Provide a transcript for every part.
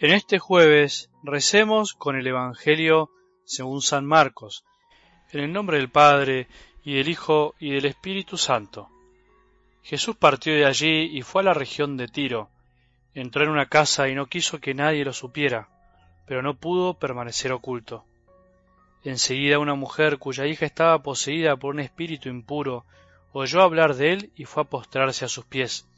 En este jueves recemos con el Evangelio según San Marcos, en el nombre del Padre, y del Hijo, y del Espíritu Santo. Jesús partió de allí y fue a la región de Tiro. Entró en una casa y no quiso que nadie lo supiera, pero no pudo permanecer oculto. Enseguida una mujer cuya hija estaba poseída por un espíritu impuro oyó hablar de él y fue a postrarse a sus pies.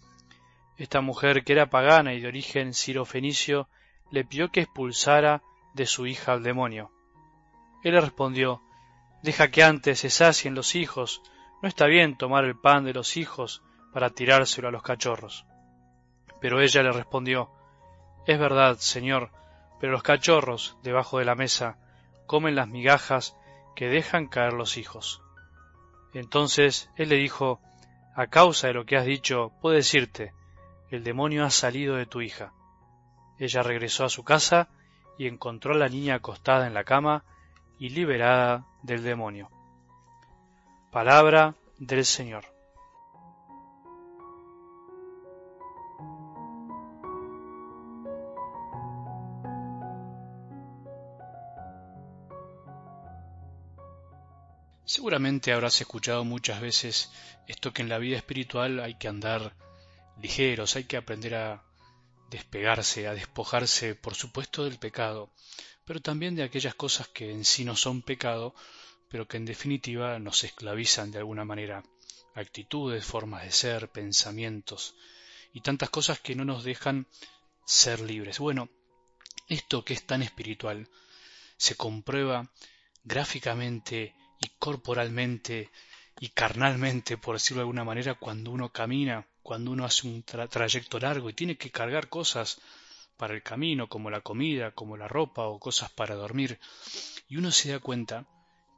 Esta mujer, que era pagana y de origen sirofenicio, le pidió que expulsara de su hija al demonio. Él le respondió, Deja que antes se sacien los hijos, no está bien tomar el pan de los hijos para tirárselo a los cachorros. Pero ella le respondió, Es verdad, Señor, pero los cachorros, debajo de la mesa, comen las migajas que dejan caer los hijos. Entonces él le dijo, A causa de lo que has dicho, puedo decirte, el demonio ha salido de tu hija. Ella regresó a su casa y encontró a la niña acostada en la cama y liberada del demonio. Palabra del Señor. Seguramente habrás escuchado muchas veces esto que en la vida espiritual hay que andar ligeros, hay que aprender a despegarse, a despojarse, por supuesto, del pecado, pero también de aquellas cosas que en sí no son pecado, pero que en definitiva nos esclavizan de alguna manera, actitudes, formas de ser, pensamientos y tantas cosas que no nos dejan ser libres. Bueno, esto que es tan espiritual se comprueba gráficamente y corporalmente y carnalmente, por decirlo de alguna manera, cuando uno camina cuando uno hace un trayecto largo y tiene que cargar cosas para el camino, como la comida, como la ropa o cosas para dormir, y uno se da cuenta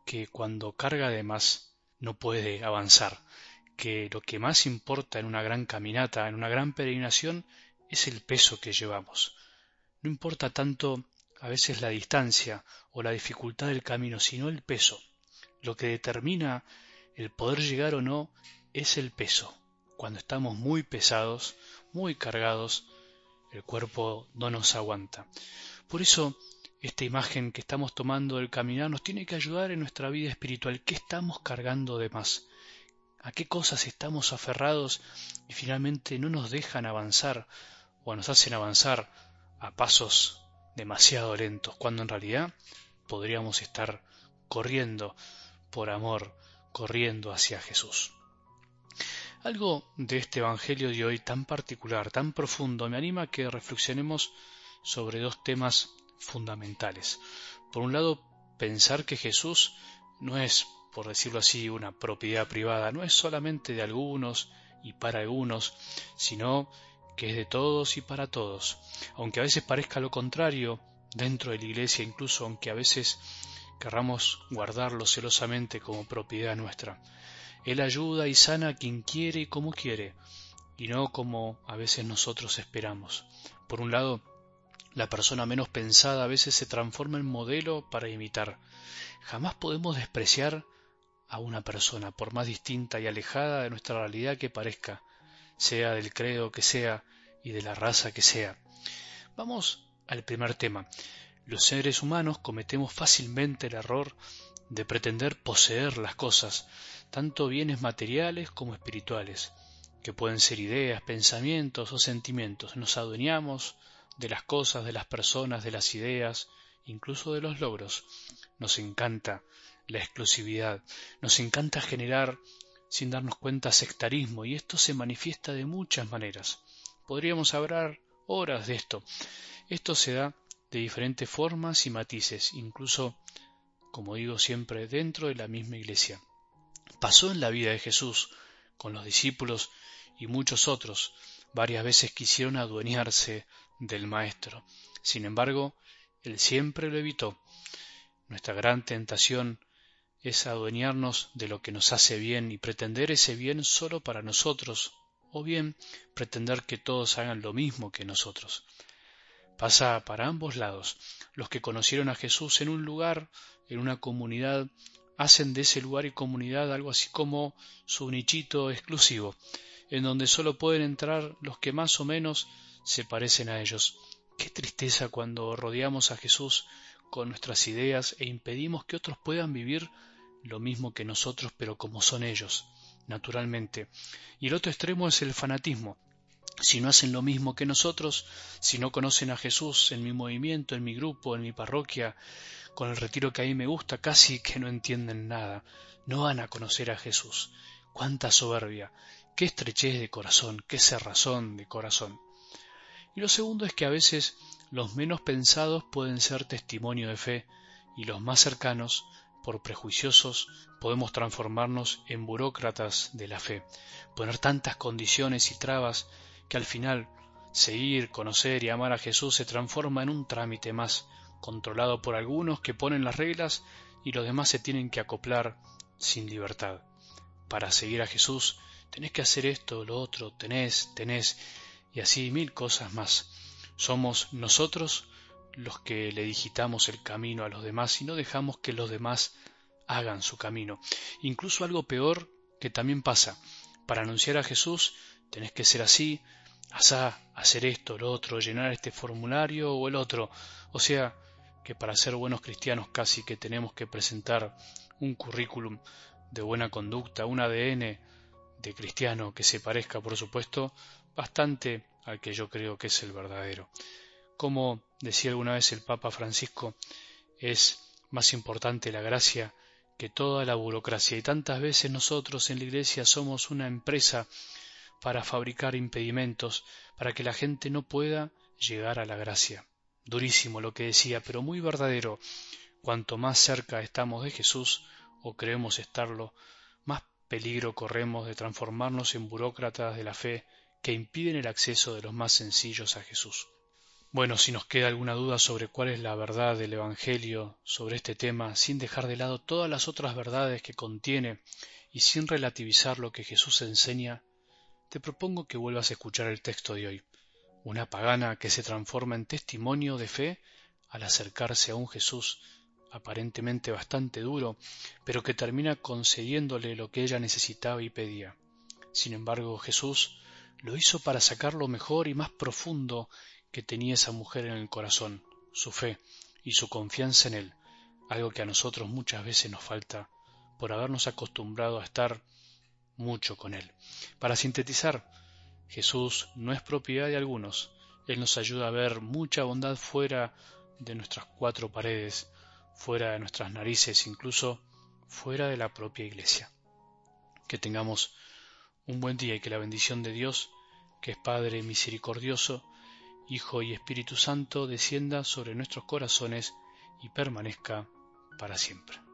que cuando carga de más no puede avanzar, que lo que más importa en una gran caminata, en una gran peregrinación, es el peso que llevamos. No importa tanto a veces la distancia o la dificultad del camino, sino el peso. Lo que determina el poder llegar o no es el peso, cuando estamos muy pesados, muy cargados, el cuerpo no nos aguanta. Por eso, esta imagen que estamos tomando del caminar nos tiene que ayudar en nuestra vida espiritual. ¿Qué estamos cargando de más? ¿A qué cosas estamos aferrados y finalmente no nos dejan avanzar o nos hacen avanzar a pasos demasiado lentos, cuando en realidad podríamos estar corriendo por amor, corriendo hacia Jesús? Algo de este Evangelio de hoy tan particular, tan profundo, me anima a que reflexionemos sobre dos temas fundamentales. Por un lado, pensar que Jesús no es, por decirlo así, una propiedad privada, no es solamente de algunos y para algunos, sino que es de todos y para todos. Aunque a veces parezca lo contrario dentro de la Iglesia, incluso aunque a veces querramos guardarlo celosamente como propiedad nuestra. Él ayuda y sana a quien quiere y como quiere, y no como a veces nosotros esperamos. Por un lado, la persona menos pensada a veces se transforma en modelo para imitar. Jamás podemos despreciar a una persona, por más distinta y alejada de nuestra realidad que parezca, sea del credo que sea y de la raza que sea. Vamos al primer tema. Los seres humanos cometemos fácilmente el error de pretender poseer las cosas, tanto bienes materiales como espirituales, que pueden ser ideas, pensamientos o sentimientos. Nos adueñamos de las cosas, de las personas, de las ideas, incluso de los logros. Nos encanta la exclusividad, nos encanta generar sin darnos cuenta sectarismo y esto se manifiesta de muchas maneras. Podríamos hablar horas de esto. Esto se da de diferentes formas y matices, incluso, como digo siempre, dentro de la misma iglesia pasó en la vida de Jesús con los discípulos y muchos otros. Varias veces quisieron adueñarse del Maestro. Sin embargo, Él siempre lo evitó. Nuestra gran tentación es adueñarnos de lo que nos hace bien y pretender ese bien solo para nosotros, o bien pretender que todos hagan lo mismo que nosotros. Pasa para ambos lados. Los que conocieron a Jesús en un lugar, en una comunidad, hacen de ese lugar y comunidad algo así como su nichito exclusivo, en donde solo pueden entrar los que más o menos se parecen a ellos. Qué tristeza cuando rodeamos a Jesús con nuestras ideas e impedimos que otros puedan vivir lo mismo que nosotros, pero como son ellos, naturalmente. Y el otro extremo es el fanatismo. Si no hacen lo mismo que nosotros, si no conocen a Jesús en mi movimiento, en mi grupo, en mi parroquia, con el retiro que a mí me gusta, casi que no entienden nada. No van a conocer a Jesús. Cuánta soberbia, qué estrechez de corazón, qué cerrazón de corazón. Y lo segundo es que a veces los menos pensados pueden ser testimonio de fe y los más cercanos, por prejuiciosos, podemos transformarnos en burócratas de la fe, poner tantas condiciones y trabas que al final seguir, conocer y amar a Jesús se transforma en un trámite más, controlado por algunos que ponen las reglas y los demás se tienen que acoplar sin libertad. Para seguir a Jesús tenés que hacer esto, lo otro, tenés, tenés, y así mil cosas más. Somos nosotros los que le digitamos el camino a los demás y no dejamos que los demás hagan su camino. Incluso algo peor que también pasa. Para anunciar a Jesús tenés que ser así, asá, hacer esto, lo otro, llenar este formulario o el otro. O sea, que para ser buenos cristianos casi que tenemos que presentar un currículum de buena conducta, un ADN de cristiano que se parezca, por supuesto, bastante al que yo creo que es el verdadero. Como decía alguna vez el Papa Francisco, es más importante la gracia que toda la burocracia y tantas veces nosotros en la Iglesia somos una empresa para fabricar impedimentos para que la gente no pueda llegar a la gracia. Durísimo lo que decía, pero muy verdadero. Cuanto más cerca estamos de Jesús, o creemos estarlo, más peligro corremos de transformarnos en burócratas de la fe que impiden el acceso de los más sencillos a Jesús. Bueno, si nos queda alguna duda sobre cuál es la verdad del Evangelio sobre este tema, sin dejar de lado todas las otras verdades que contiene y sin relativizar lo que Jesús enseña, te propongo que vuelvas a escuchar el texto de hoy, una pagana que se transforma en testimonio de fe al acercarse a un Jesús aparentemente bastante duro, pero que termina concediéndole lo que ella necesitaba y pedía. Sin embargo, Jesús lo hizo para sacar lo mejor y más profundo que tenía esa mujer en el corazón, su fe y su confianza en él, algo que a nosotros muchas veces nos falta por habernos acostumbrado a estar mucho con él. Para sintetizar, Jesús no es propiedad de algunos, Él nos ayuda a ver mucha bondad fuera de nuestras cuatro paredes, fuera de nuestras narices, incluso fuera de la propia iglesia. Que tengamos un buen día y que la bendición de Dios, que es Padre misericordioso, Hijo y Espíritu Santo, descienda sobre nuestros corazones y permanezca para siempre.